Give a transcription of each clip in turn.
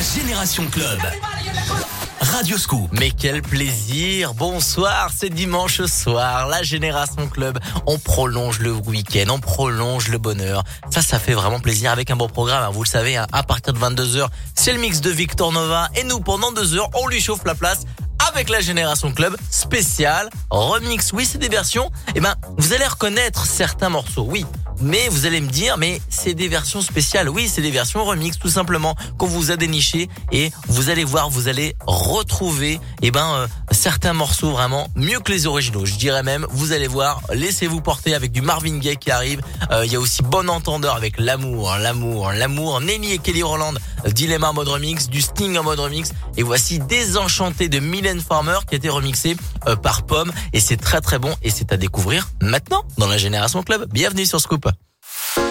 La Génération Club. Radio Scoop. Mais quel plaisir Bonsoir, c'est dimanche soir, la Génération Club. On prolonge le week-end, on prolonge le bonheur. Ça, ça fait vraiment plaisir avec un bon programme. Hein. Vous le savez, hein, à partir de 22h, c'est le mix de Victor Nova. Et nous, pendant deux heures, on lui chauffe la place avec la Génération Club spécial remix. Oui, c'est des versions. Eh ben, vous allez reconnaître certains morceaux. Oui, mais vous allez me dire, mais c'est des versions spéciales. Oui, c'est des versions remix, tout simplement, qu'on vous a déniché et vous allez voir, vous allez retrouver, eh ben, euh, certains morceaux vraiment mieux que les originaux. Je dirais même, vous allez voir, laissez-vous porter avec du Marvin Gaye qui arrive. Euh, il y a aussi Bon Entendeur avec l'amour, l'amour, l'amour. Nelly et Kelly Roland, Dilemma en mode remix, du Sting en mode remix. Et voici Désenchanté de Mylène Farmer qui a été remixé euh, par Pomme. Et c'est très très bon et c'est à découvrir maintenant dans la Génération Club. Bienvenue sur Scoop. you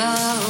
go.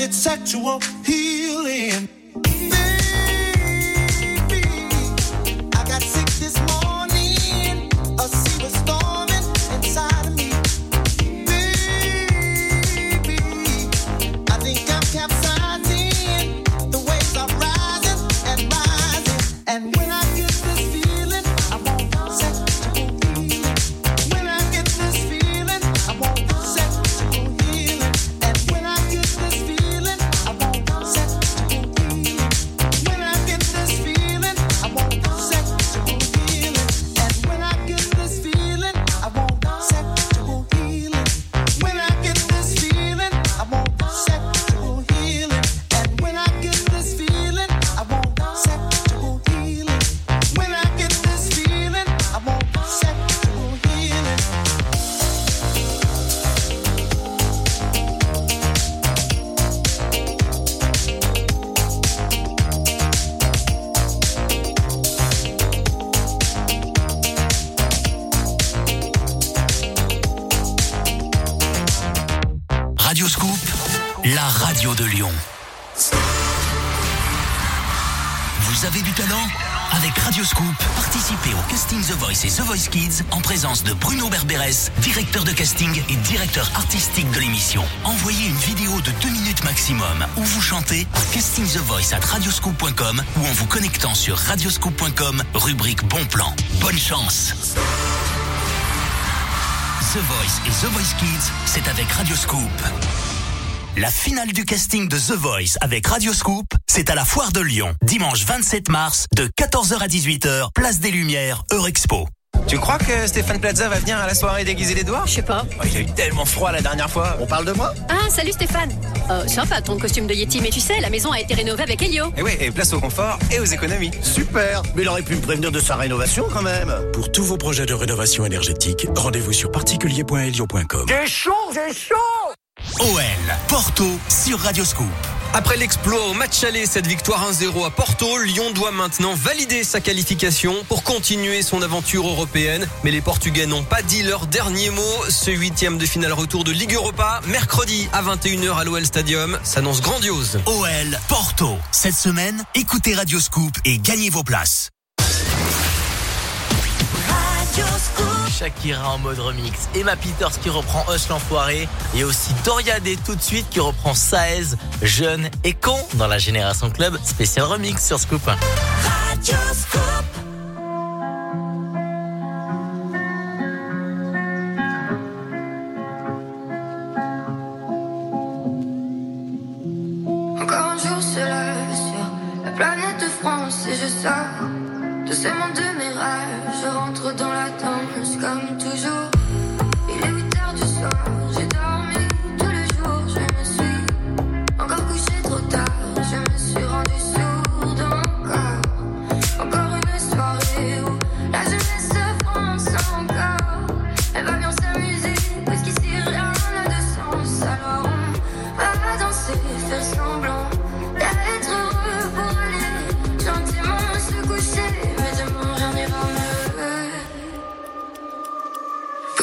It's sexual Kids en présence de Bruno Berberes, directeur de casting et directeur artistique de l'émission. Envoyez une vidéo de 2 minutes maximum où vous chantez à casting The at radioscoop.com ou en vous connectant sur radioscoop.com, rubrique Bon Plan. Bonne chance The Voice et The Voice Kids, c'est avec Radio Scoop. La finale du casting de The Voice avec Radio Scoop, c'est à la Foire de Lyon, dimanche 27 mars, de 14h à 18h, place des Lumières, Eurexpo. Tu crois que Stéphane Plaza va venir à la soirée déguisée d'Edouard Je sais pas. Oh, Il a eu tellement froid la dernière fois. On parle de moi? Ah, salut Stéphane. Euh, sympa ton costume de Yeti, mais tu sais, la maison a été rénovée avec Helio. Et oui, et place au confort et aux économies. Super Mais il aurait pu me prévenir de sa rénovation quand même Pour tous vos projets de rénovation énergétique, rendez-vous sur particulier.helio.com. J'ai chaud, j'ai chaud OL, Porto, sur Radio Scoop. Après l'exploit au match aller, cette victoire 1-0 à Porto, Lyon doit maintenant valider sa qualification pour continuer son aventure européenne. Mais les Portugais n'ont pas dit leur dernier mot. Ce huitième de finale retour de Ligue Europa, mercredi à 21h à l'OL Stadium, s'annonce grandiose. OL, Porto. Cette semaine, écoutez Radio Scoop et gagnez vos places. Shakira en mode remix. Emma Peters qui reprend Hush l'enfoiré. Et aussi Doria Day tout de suite qui reprend Saez, jeune et con dans la Génération Club spécial remix sur Scoop. Sur la planète France et je sors de ce monde de mes. Je rentre dans la danse comme toujours.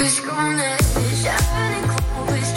Puisqu'on est jeunes et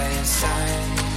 inside.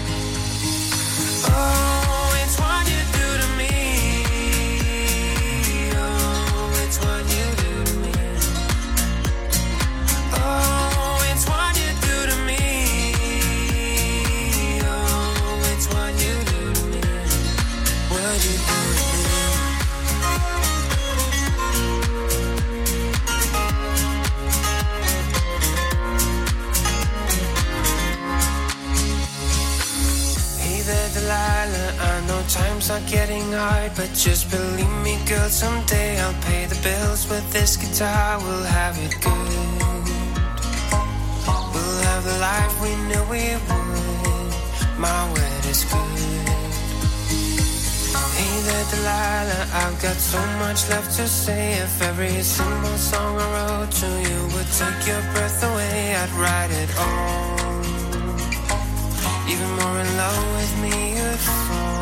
later we'll have it good. We'll have the life we knew we would. My word is good. Hey there, Delilah, I've got so much left to say. If every single song I wrote to you would take your breath away, I'd write it all. Even more in love with me, you'd fall.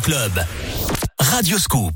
Club. Radio Scoop.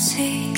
See.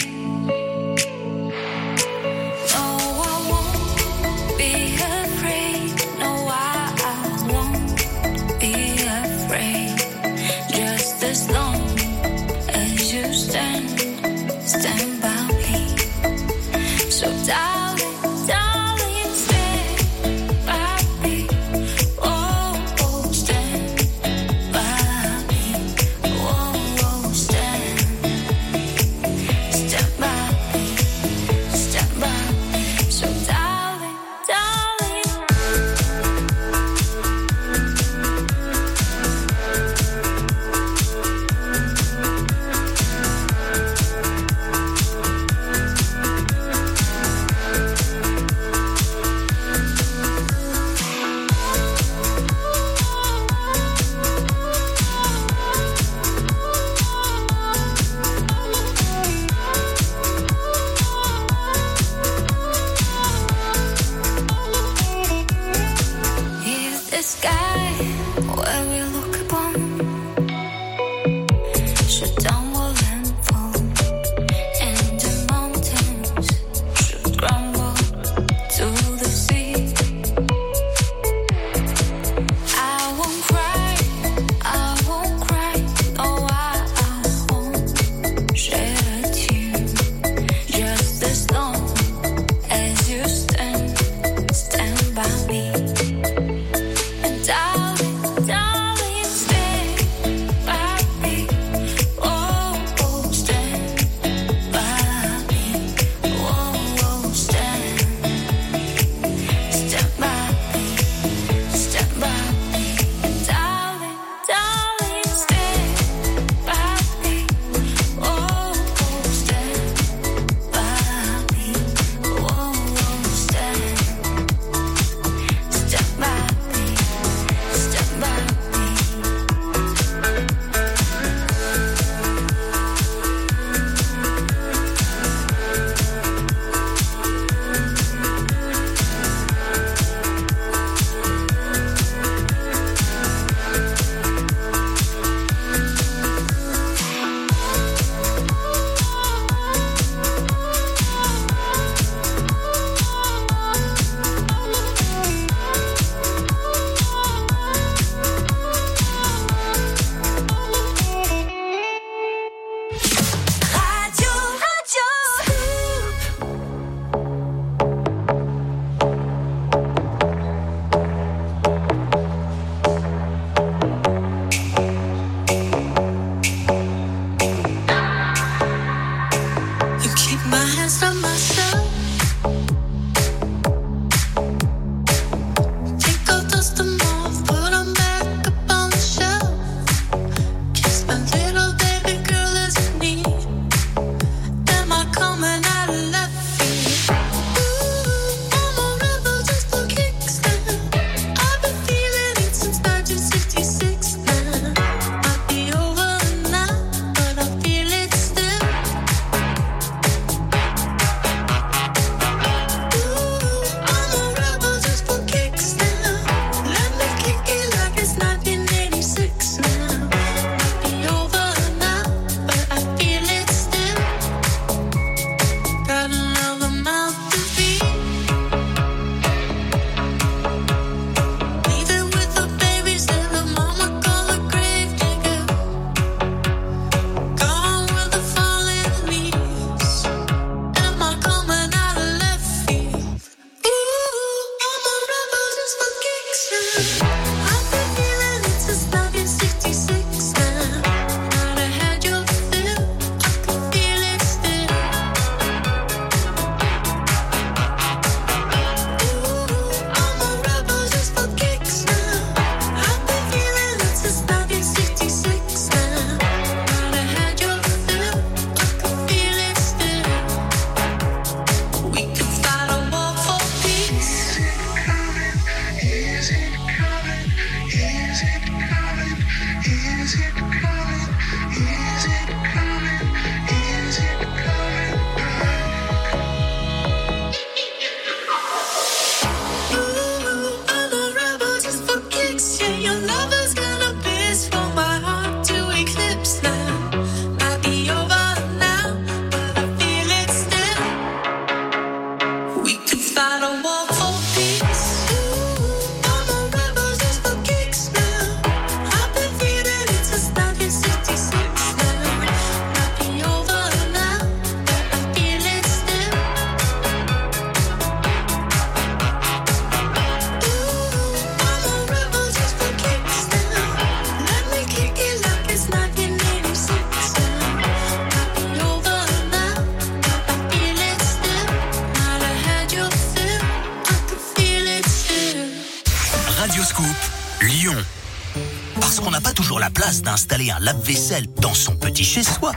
installer un lave-vaisselle dans son petit chez-soi,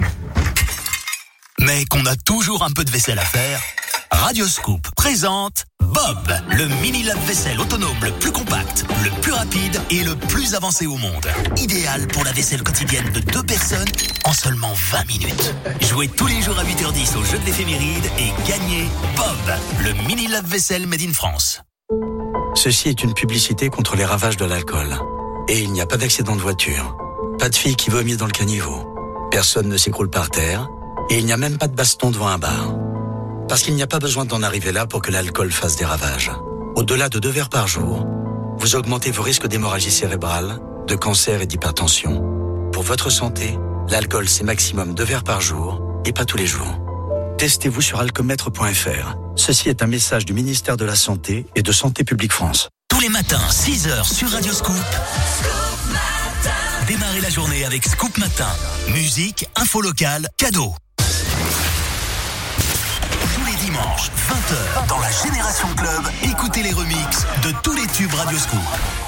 mais qu'on a toujours un peu de vaisselle à faire, Radioscoop présente Bob, le mini lave-vaisselle autonome le plus compact, le plus rapide et le plus avancé au monde. Idéal pour la vaisselle quotidienne de deux personnes en seulement 20 minutes. Jouez tous les jours à 8h10 au jeu de l'éphéméride et gagnez Bob, le mini lave-vaisselle made in France. Ceci est une publicité contre les ravages de l'alcool. Et il n'y a pas d'accident de voiture. Pas de fille qui vomit dans le caniveau. Personne ne s'écroule par terre. Et il n'y a même pas de baston devant un bar. Parce qu'il n'y a pas besoin d'en arriver là pour que l'alcool fasse des ravages. Au-delà de deux verres par jour, vous augmentez vos risques d'hémorragie cérébrale, de cancer et d'hypertension. Pour votre santé, l'alcool c'est maximum deux verres par jour et pas tous les jours. Testez-vous sur alcomètre.fr. Ceci est un message du ministère de la Santé et de Santé publique France. Tous les matins, 6h sur Radio Scoop. Démarrez la journée avec Scoop Matin. Musique, info locale, cadeau. Tous les dimanches, 20h, dans la Génération Club, écoutez les remixes de tous les tubes Radio Scoop.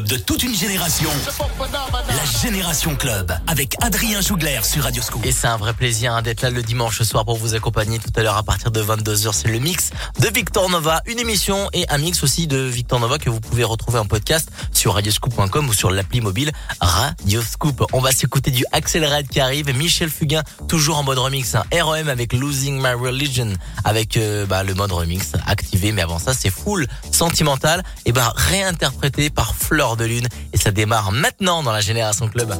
De toute une génération. La Génération Club avec Adrien Jougler sur Radio Scoop. Et c'est un vrai plaisir hein, d'être là le dimanche soir pour vous accompagner tout à l'heure à partir de 22h. C'est le mix de Victor Nova, une émission et un mix aussi de Victor Nova que vous pouvez retrouver en podcast sur radioscoop.com ou sur l'appli mobile Radio Scoop. On va s'écouter du Axel qui arrive, Michel Fugain toujours en mode remix, hein, REM avec Losing My Religion avec euh, bah, le mode remix activé. Mais avant ça, c'est full sentimental et bah réinterprété par Fleur de Lune et ça démarre maintenant dans la Génération Club.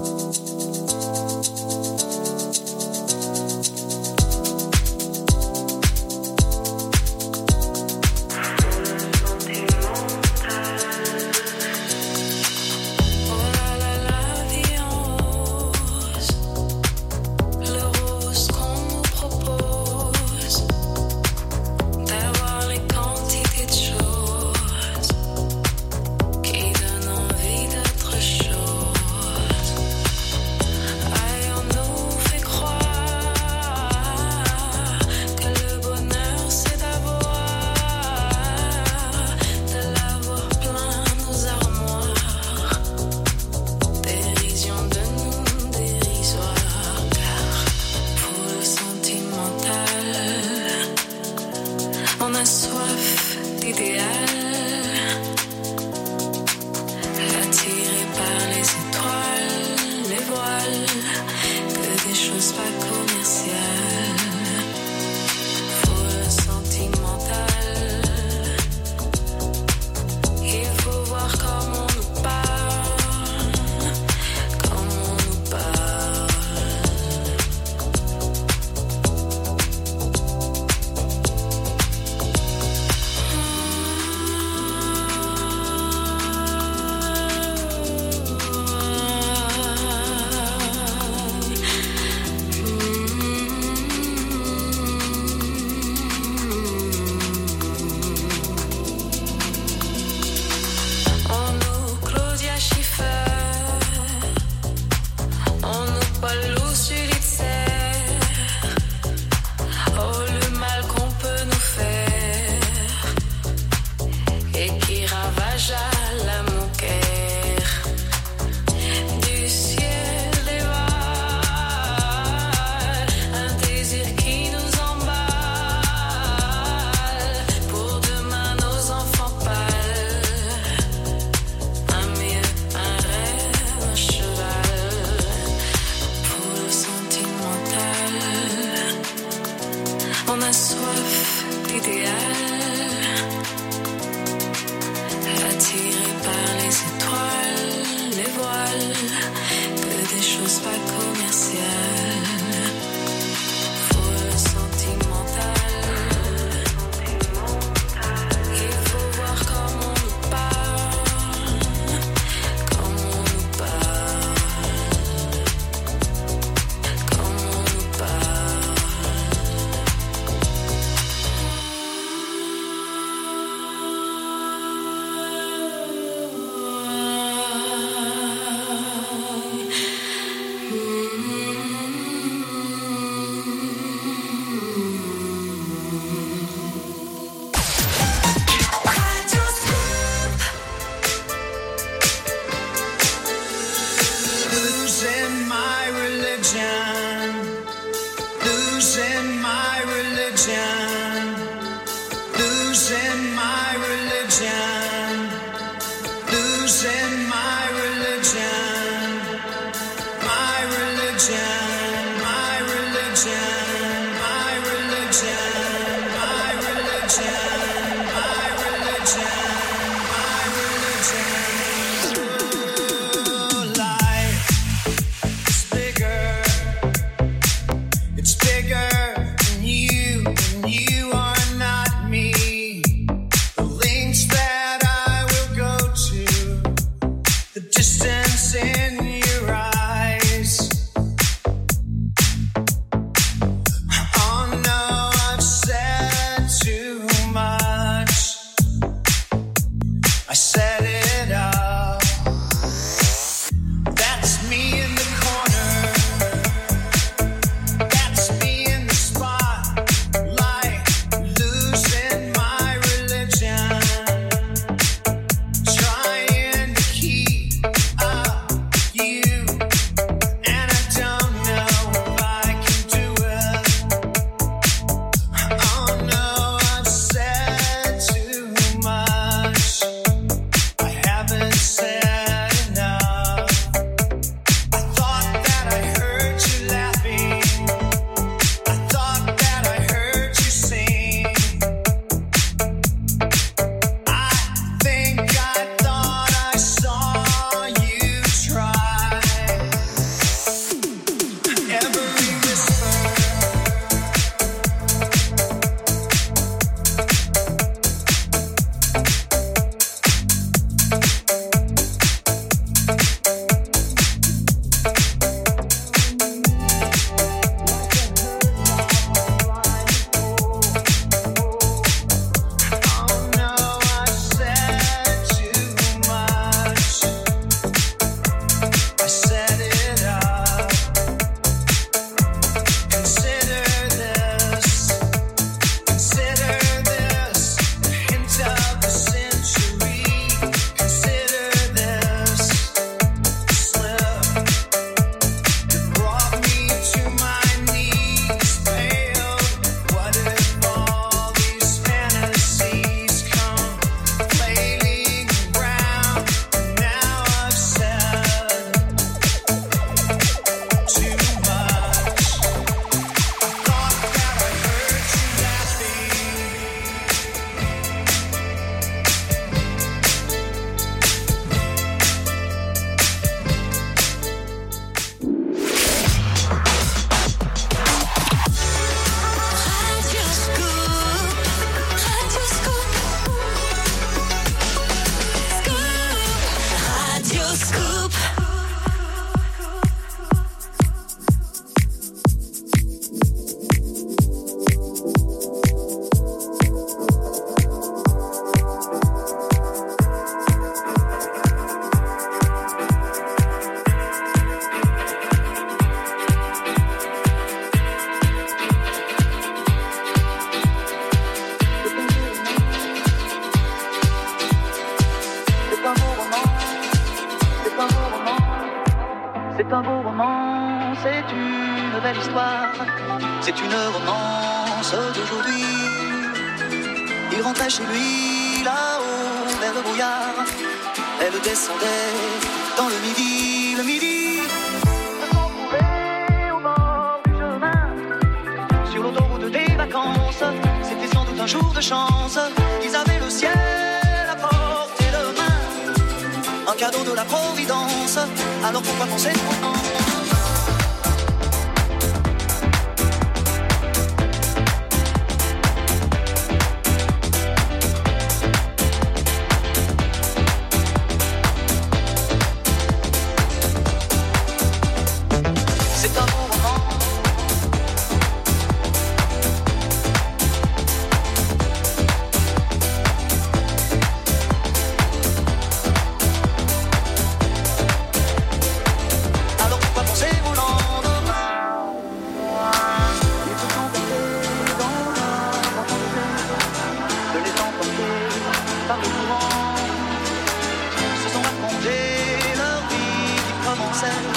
scène,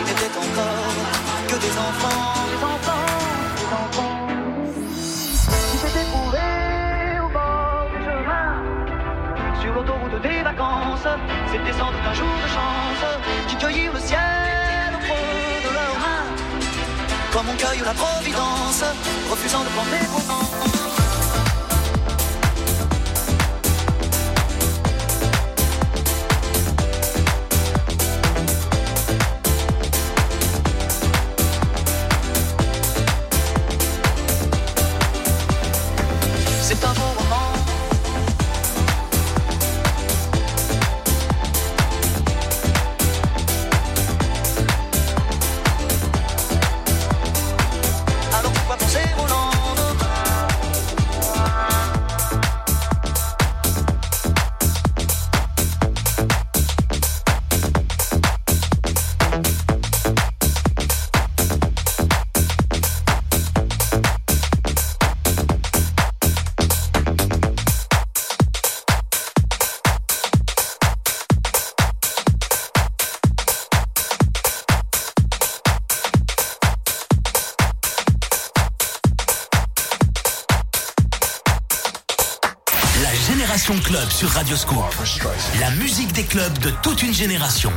il n'était encore que des enfants, des enfants, des enfants. Qui s'étaient trouvés au bord du chemin, sur l'autoroute des vacances, c'était sans doute un jour de chance, qui cueillirent le ciel au creux de leurs mains, comme on cueille la providence, refusant de prendre les sur Radioscope. La musique des clubs de toute une génération.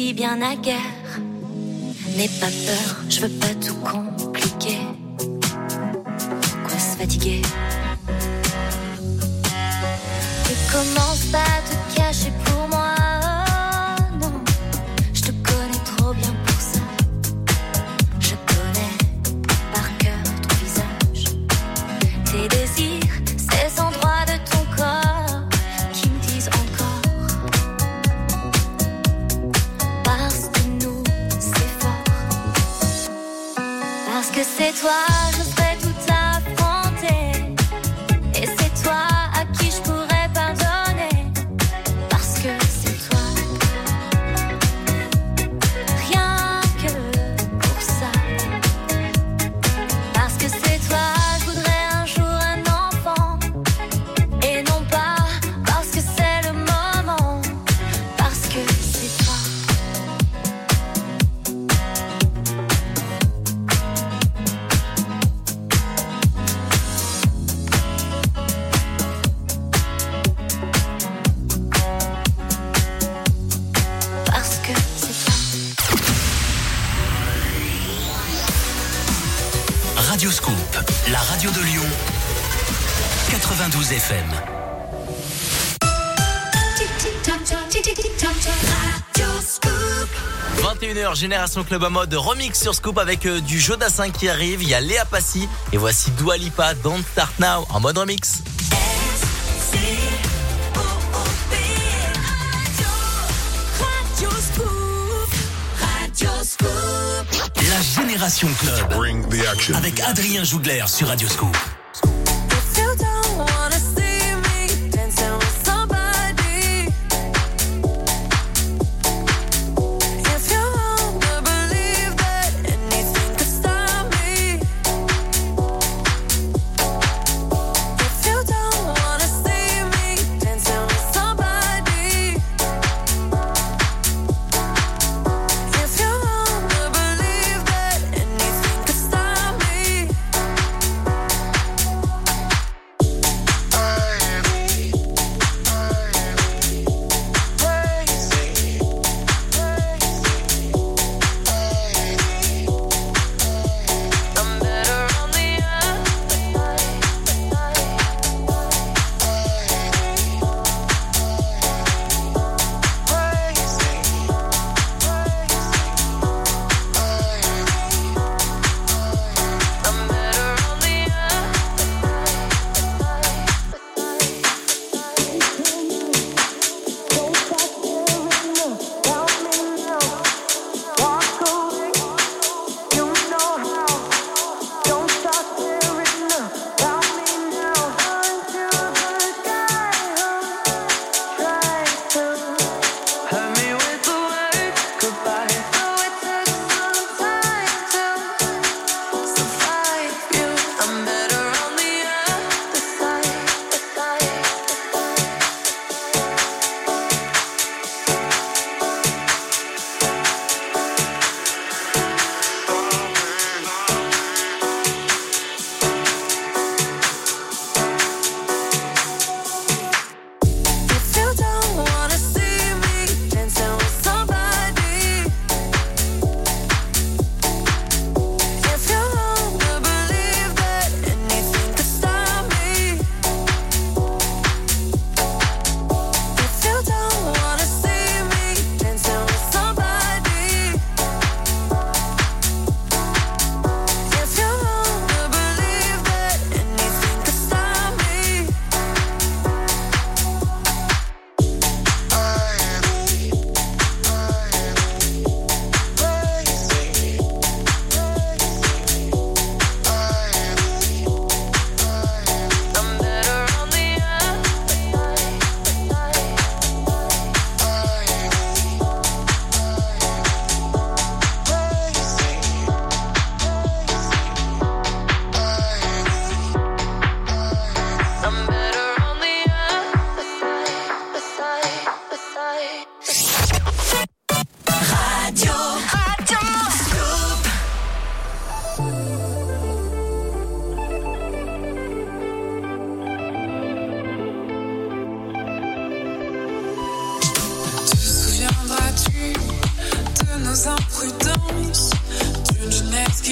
si bien à guerre. 21h, Génération Club à mode remix sur Scoop avec euh, du jeu qui arrive. Il y a Léa Passy et voici Dua Lipa, Don't Start Now en mode remix. La Génération Club avec Adrien Jougler sur Radio Scoop.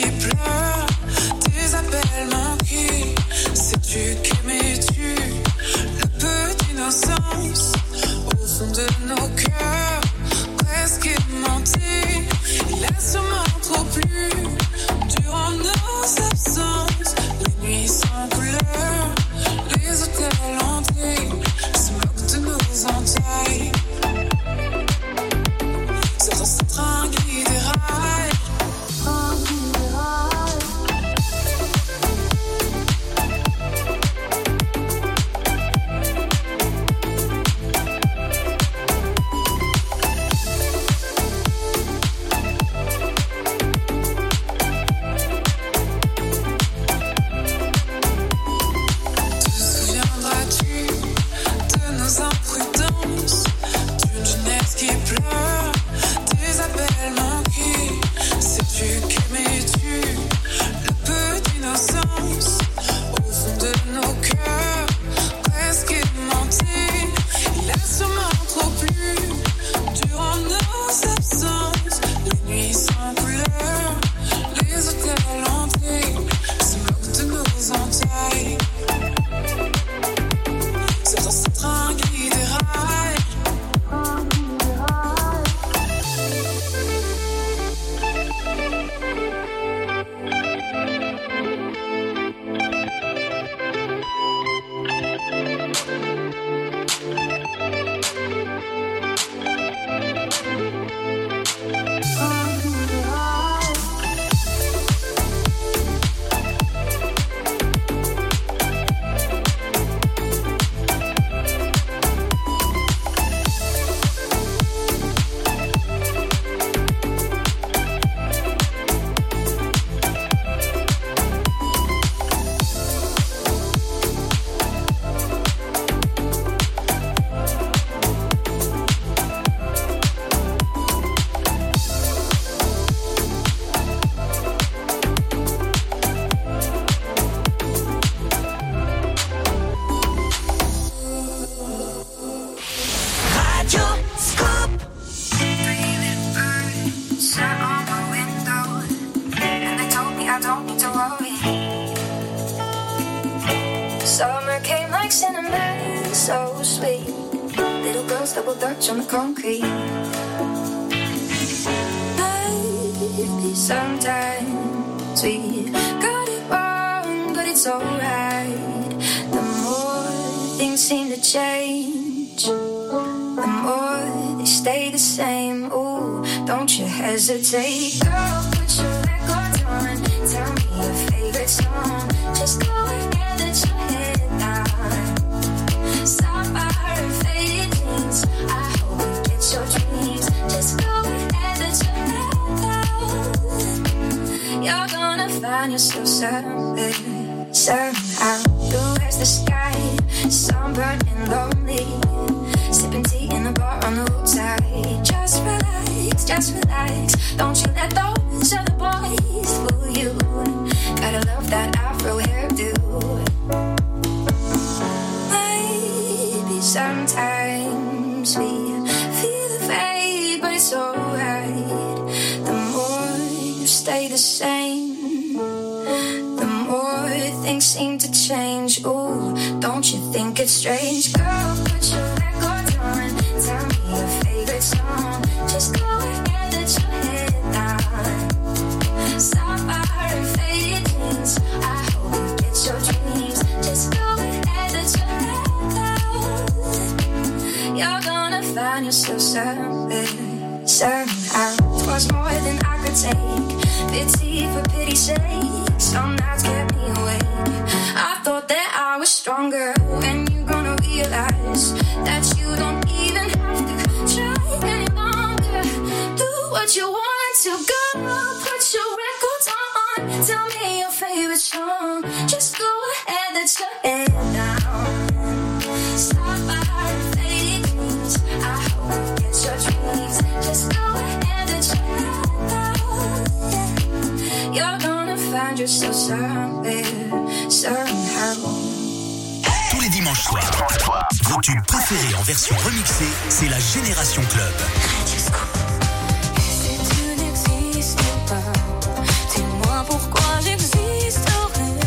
qui pleure, tes appels manqués, Sais-tu qu'aimais-tu le peu d'innocence au fond de nos cœurs, presque aimanté? Il a sometimes we feel the fade, but it's alright. The more you stay the same, the more things seem to change. Ooh, don't you think it's strange? Girl, put your records on. Tell me your favorite song. Just go find yourself somewhere, somehow. Was more than I could take. Pity for pity's sake. Some nights kept me awake. I thought that I was stronger. When you gonna realize that you don't even have to try any longer. Do what you want to go. Put your records on. Tell me your favorite song. Just go ahead, let your head down. Find yourself somewhere, somehow. Tous les dimanches soirs, vos tubes préférés en version remixée, c'est la Génération Club. Si tu n'existes pas, dis-moi pourquoi j'existerais.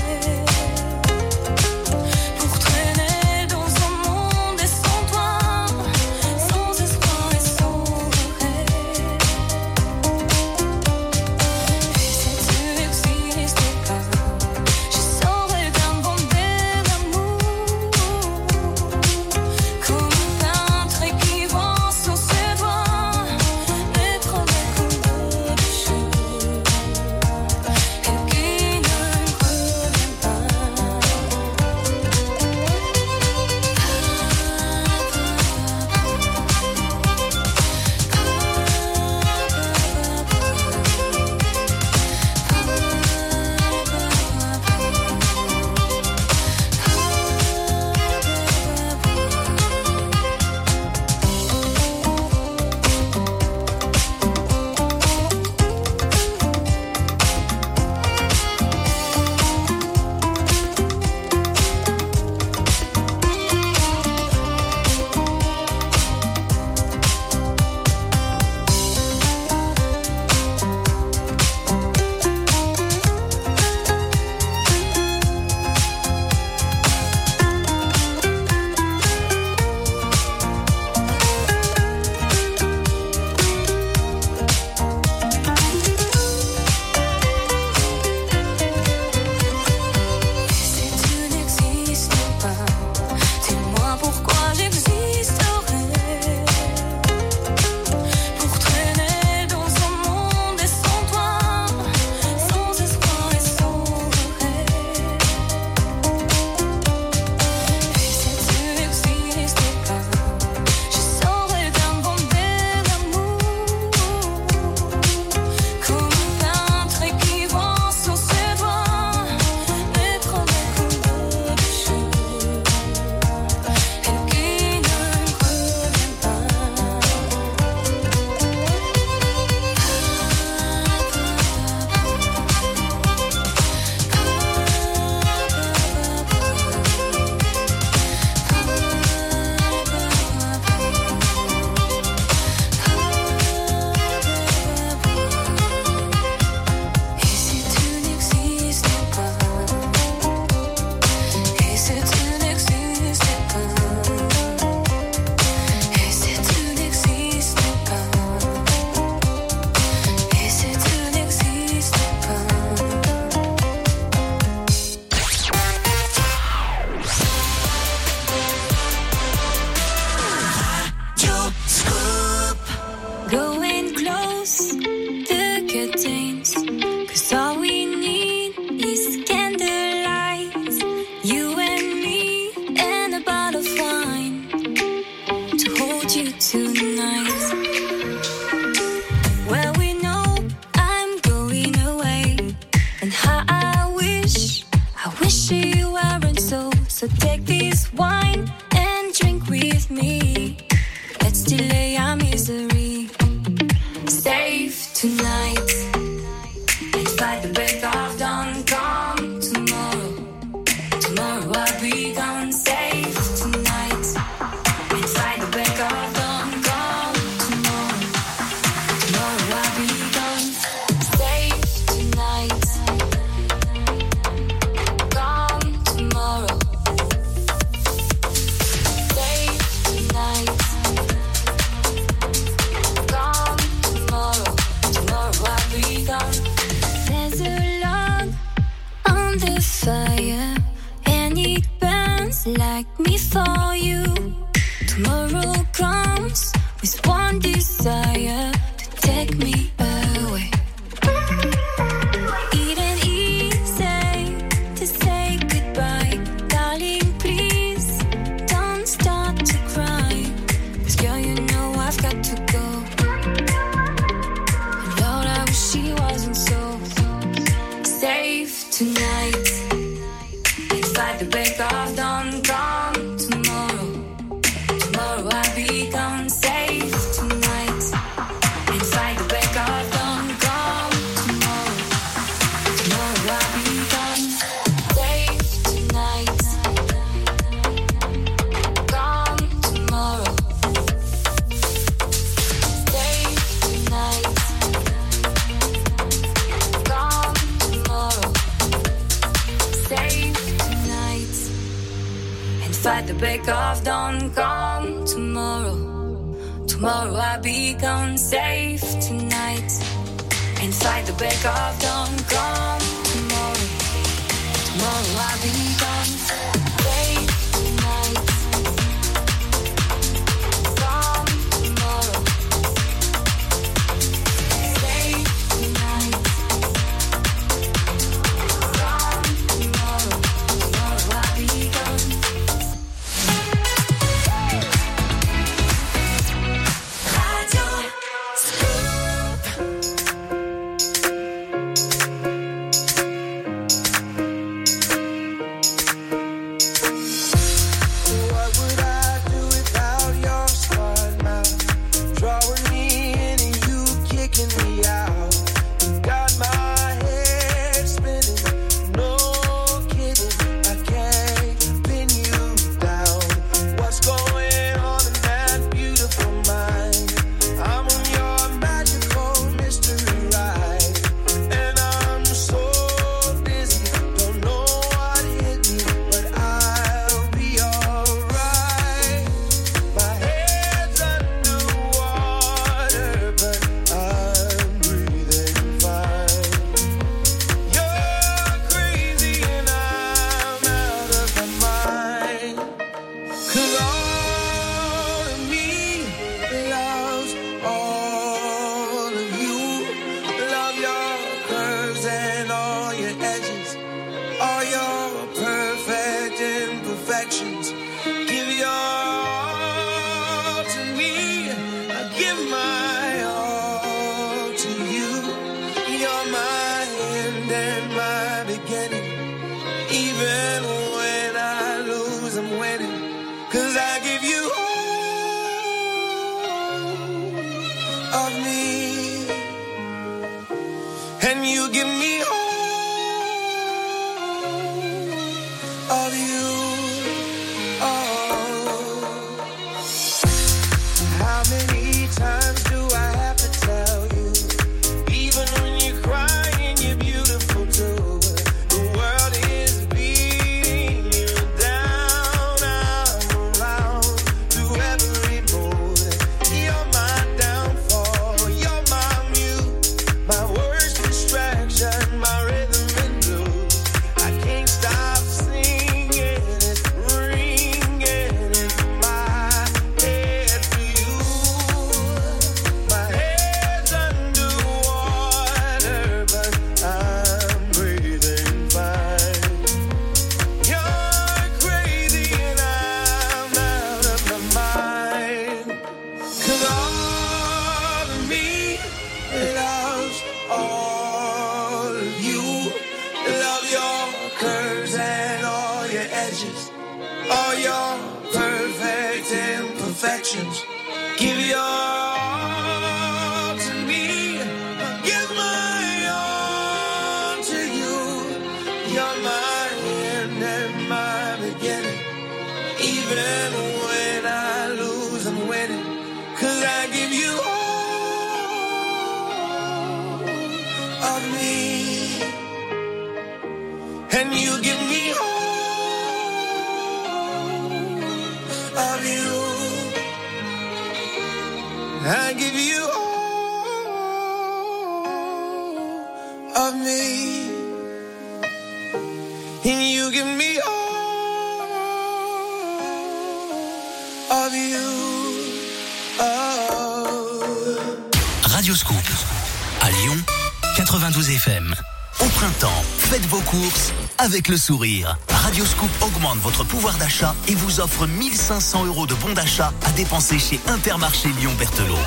Avec le sourire. Radio Scoop augmente votre pouvoir d'achat et vous offre 1500 euros de bons d'achat à dépenser chez Intermarché Lyon-Berthelot.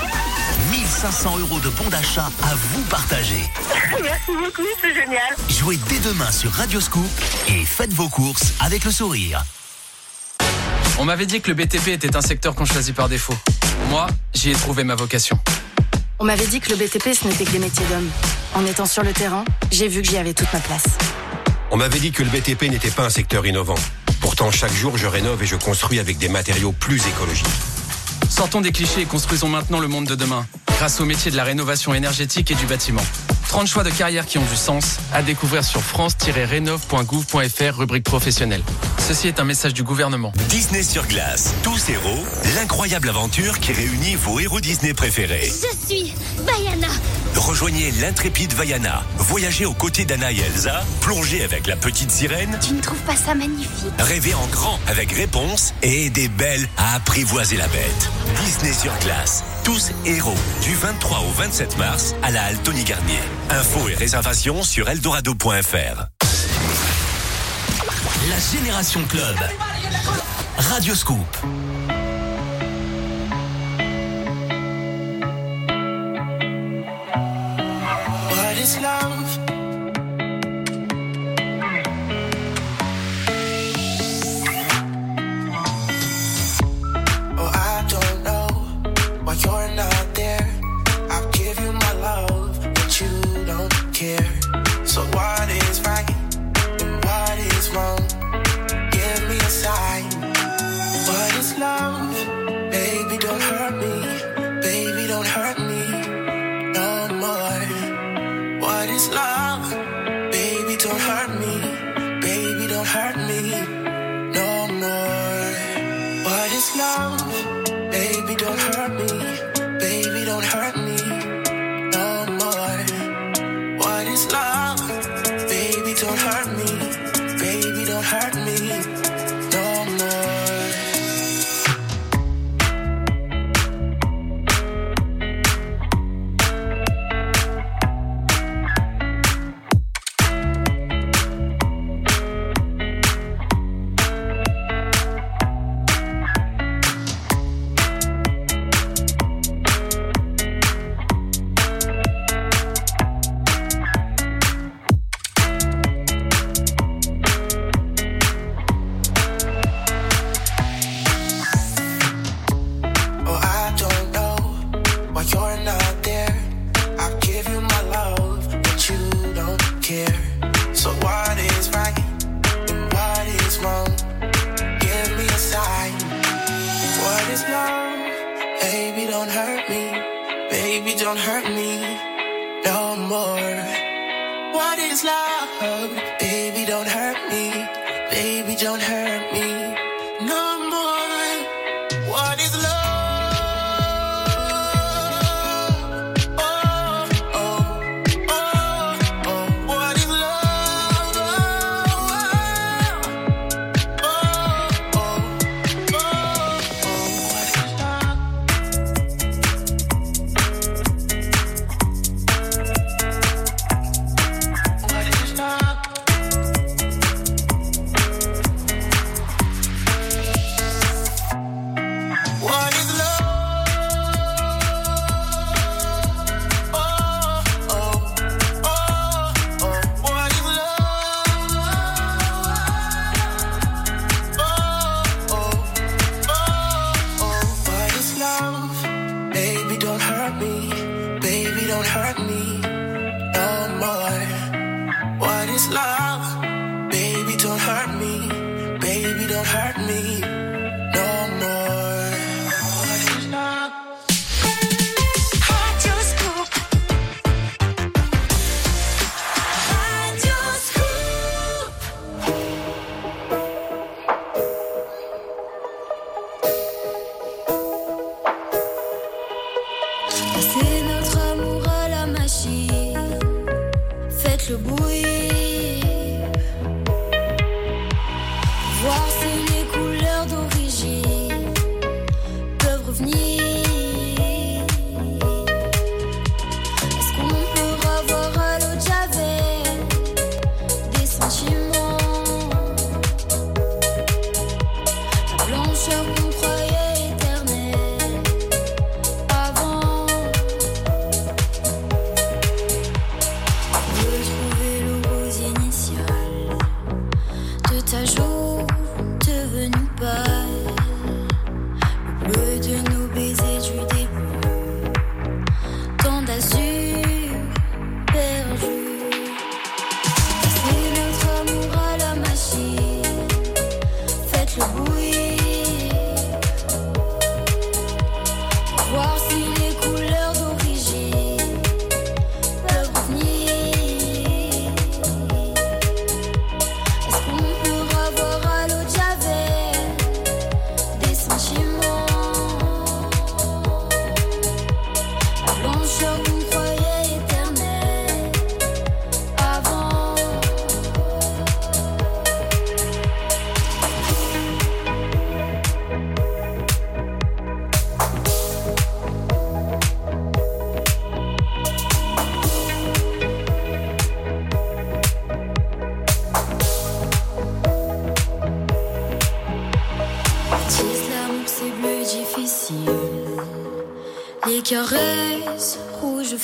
1500 euros de bons d'achat à vous partager. Merci beaucoup, c'est génial. Jouez dès demain sur Radio Scoop et faites vos courses avec le sourire. On m'avait dit que le BTP était un secteur qu'on choisit par défaut. Moi, j'y ai trouvé ma vocation. On m'avait dit que le BTP, ce n'était que des métiers d'hommes. En étant sur le terrain, j'ai vu que j'y avais toute ma place. On m'avait dit que le BTP n'était pas un secteur innovant. Pourtant, chaque jour, je rénove et je construis avec des matériaux plus écologiques. Sortons des clichés et construisons maintenant le monde de demain, grâce au métier de la rénovation énergétique et du bâtiment. 30 choix de carrière qui ont du sens, à découvrir sur france-rénov.gouv.fr, rubrique professionnelle. Ceci est un message du gouvernement. Disney sur glace, tous héros, l'incroyable aventure qui réunit vos héros Disney préférés. Je suis Bayana. Rejoignez l'intrépide Vaiana, voyagez aux côtés d'Anna et Elsa, plongez avec la petite sirène, Tu ne trouves pas ça magnifique? Rêvez en grand avec réponse et aidez Belle à apprivoiser la bête. Disney sur glace, tous héros, du 23 au 27 mars à la Halle Tony Garnier. Infos et réservations sur eldorado.fr. La Génération Club. Radio Scoop. Caresses rouges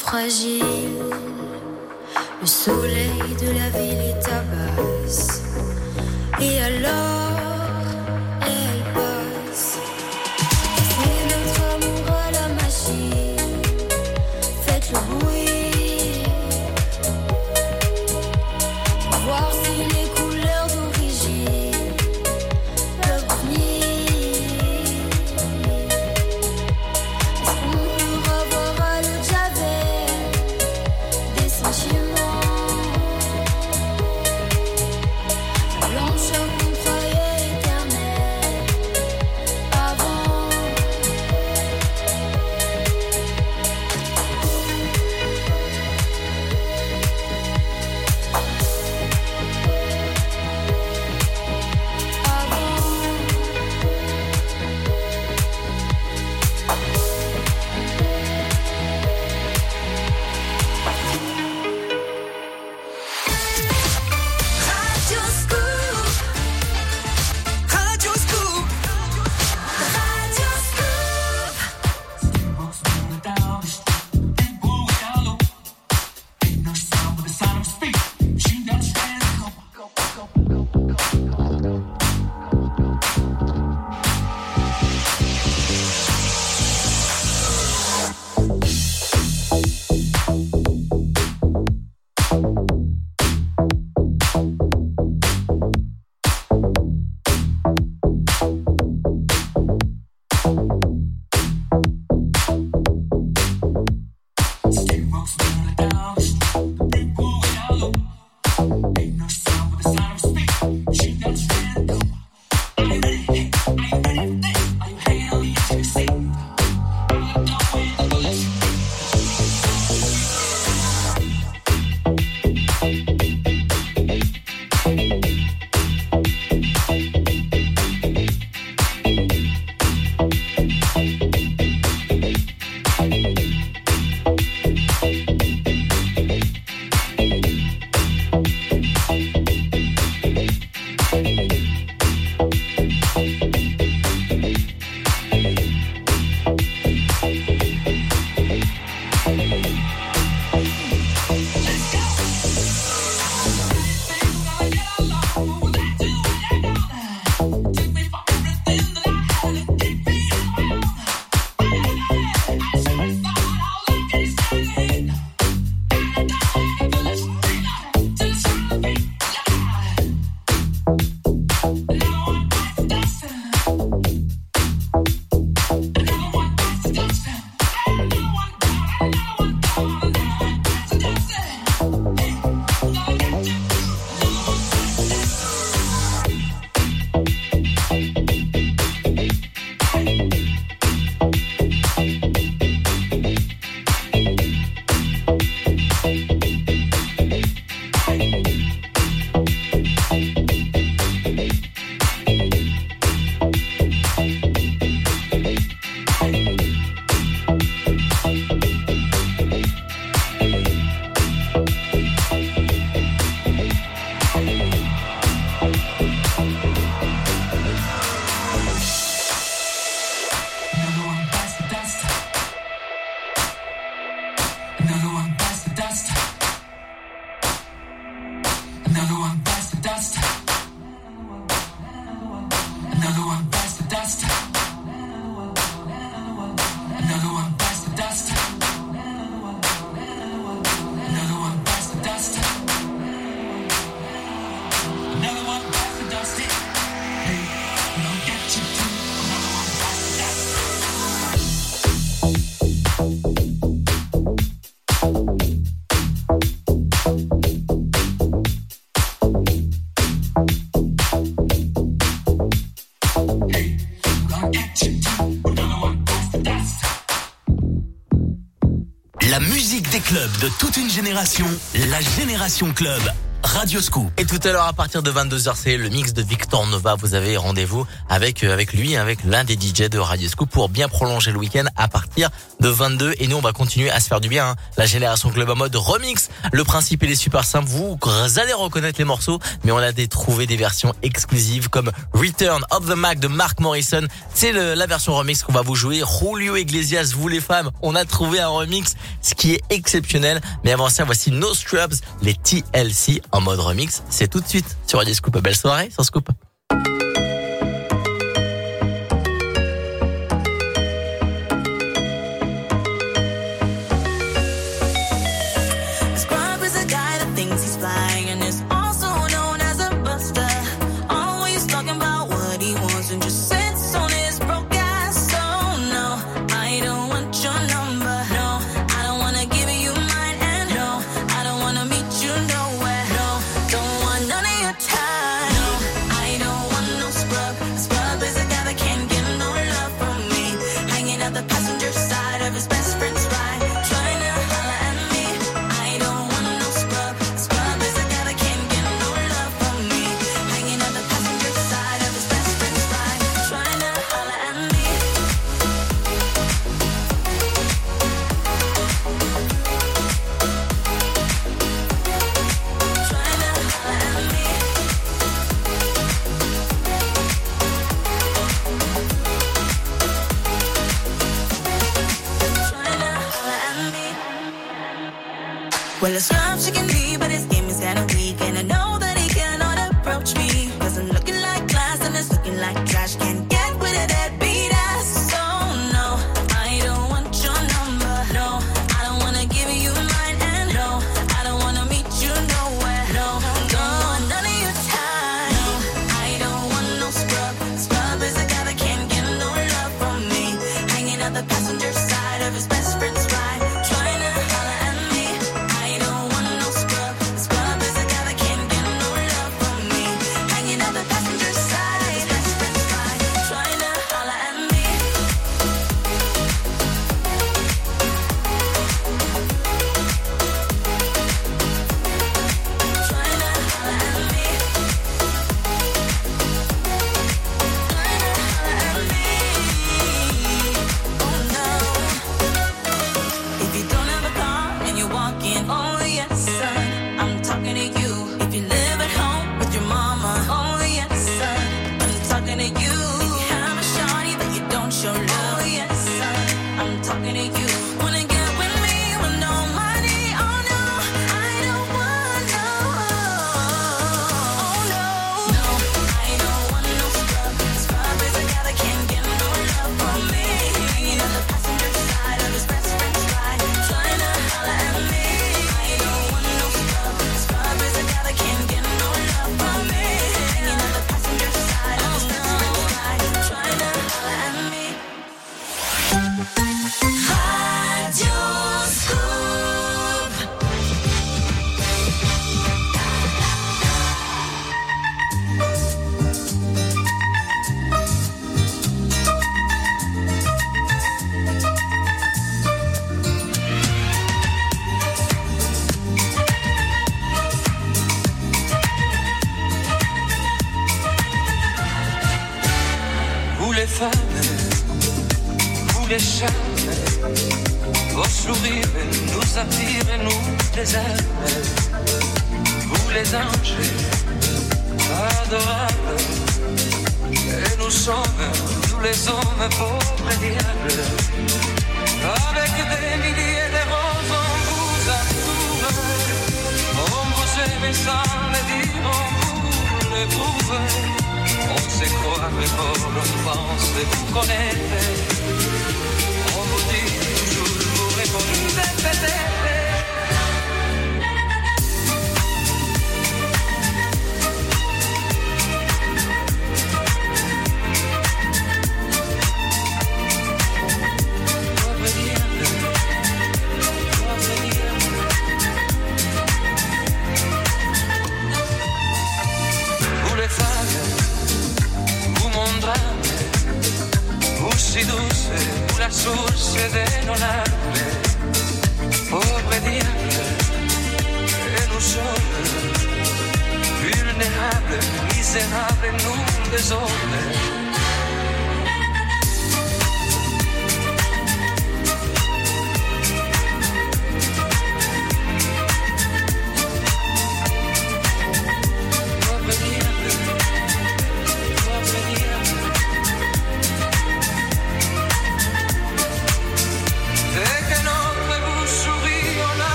club de toute une génération, la Génération Club. Radio Scoop. Et tout à l'heure, à partir de 22h, c'est le mix de Victor Nova. Vous avez rendez-vous avec, euh, avec lui, avec l'un des DJ de Radio Scoop pour bien prolonger le week-end à partir de 22. Et nous, on va continuer à se faire du bien. Hein. La Génération Club en mode remix le principe il est super simple, vous allez reconnaître les morceaux, mais on a trouvé des versions exclusives comme Return of the Mac de Mark Morrison. C'est la version remix qu'on va vous jouer. Julio Iglesias, vous les femmes, on a trouvé un remix, ce qui est exceptionnel. Mais avant ça, voici No Scrubs, les TLC en mode remix. C'est tout de suite sur Radio Scoop. Belle soirée sur Scoop.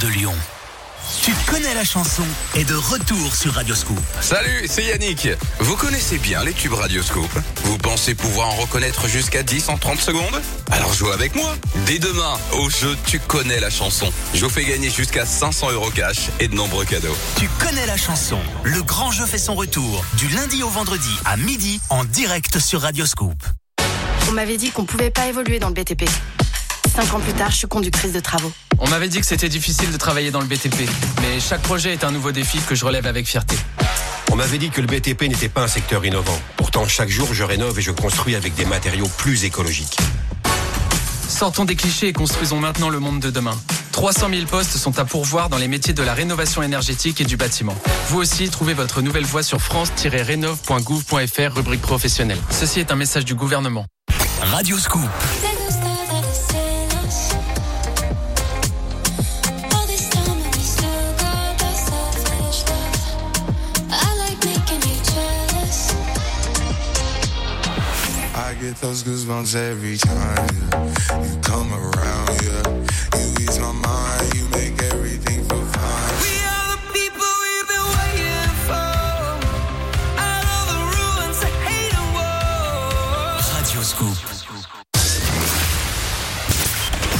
De Lyon. Tu connais la chanson est de retour sur Radioscoop. Salut, c'est Yannick. Vous connaissez bien les tubes Radioscope Vous pensez pouvoir en reconnaître jusqu'à 10 en 30 secondes? Alors jouez avec moi. Dès demain, au jeu Tu connais la chanson. Je vous fais gagner jusqu'à 500 euros cash et de nombreux cadeaux. Tu connais la chanson. Le grand jeu fait son retour du lundi au vendredi à midi en direct sur Radioscoop. On m'avait dit qu'on pouvait pas évoluer dans le BTP. Cinq ans plus tard, je suis conductrice de travaux. On m'avait dit que c'était difficile de travailler dans le BTP, mais chaque projet est un nouveau défi que je relève avec fierté. On m'avait dit que le BTP n'était pas un secteur innovant. Pourtant, chaque jour, je rénove et je construis avec des matériaux plus écologiques. Sortons des clichés et construisons maintenant le monde de demain. 300 000 postes sont à pourvoir dans les métiers de la rénovation énergétique et du bâtiment. Vous aussi, trouvez votre nouvelle voie sur france-rénov.gouv.fr, rubrique professionnelle. Ceci est un message du gouvernement. Radioscoop. I get those goosebumps every time yeah. you come around. Yeah, you ease my mind, you make everything feel fine. We are the people we've been waiting for. Out of the ruins of hate and war. Radioscoop.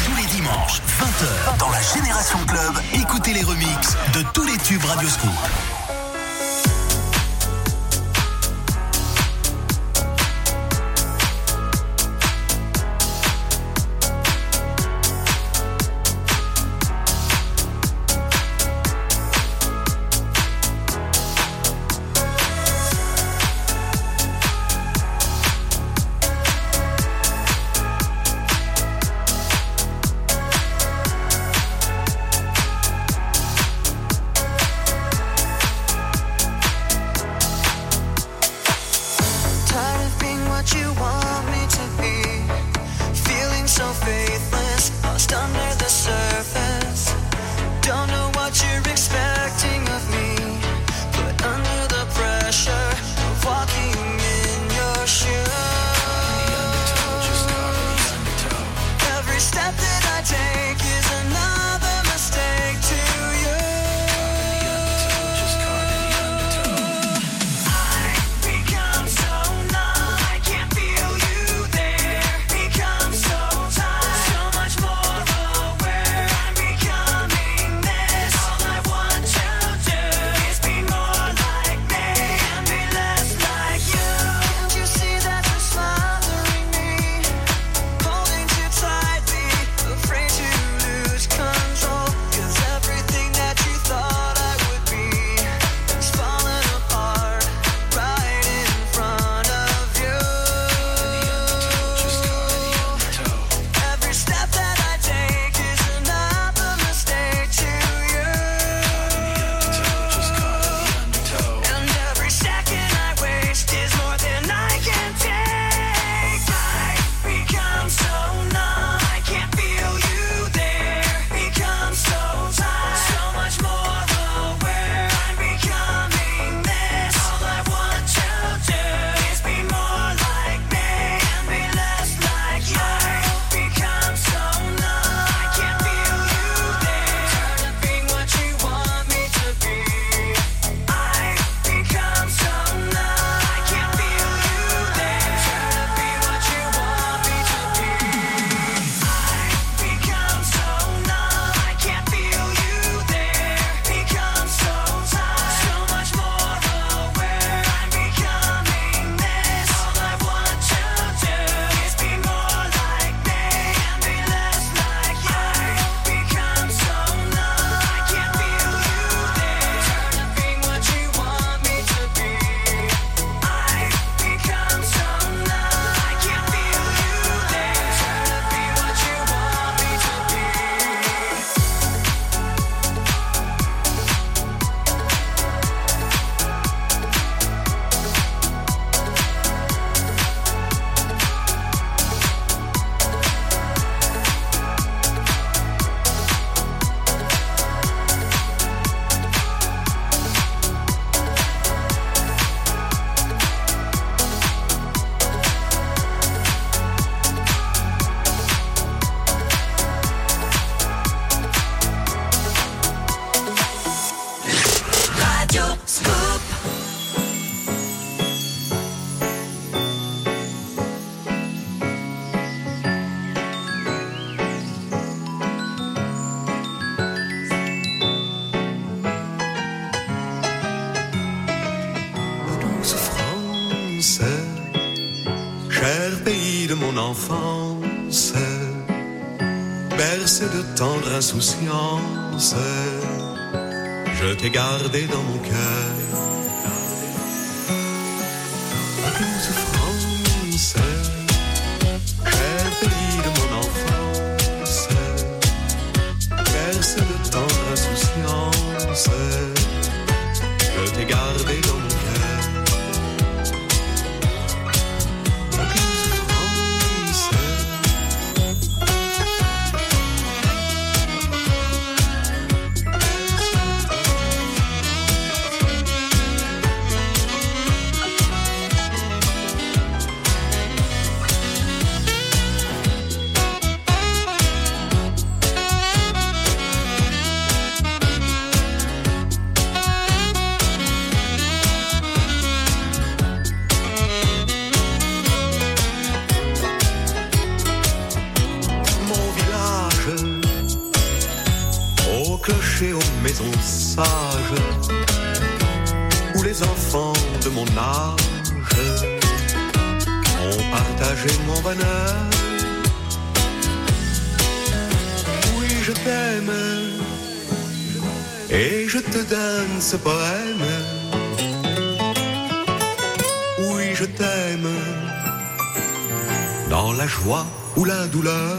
Tous les dimanches, 20h, dans la Génération Club, écoutez les remixes de tous les tubes Radioscoop. Tired Je t'ai gardé dans mon ce poème. Oui, je t'aime. Dans la joie ou la douleur.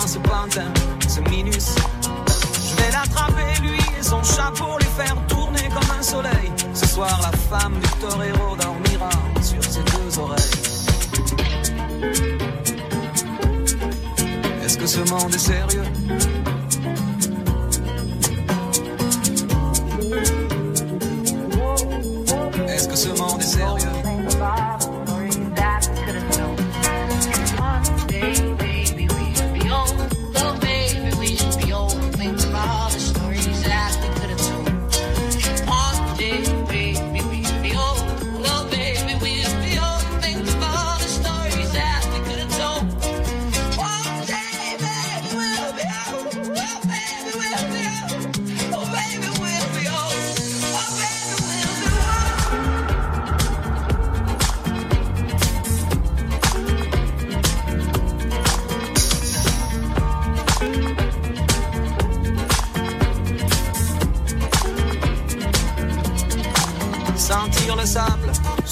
Ce pantin, ce minus. Je vais l'attraper lui et son chapeau, les faire tourner comme un soleil. Ce soir, la femme du torero dormira sur ses deux oreilles. Est-ce que ce monde est sérieux?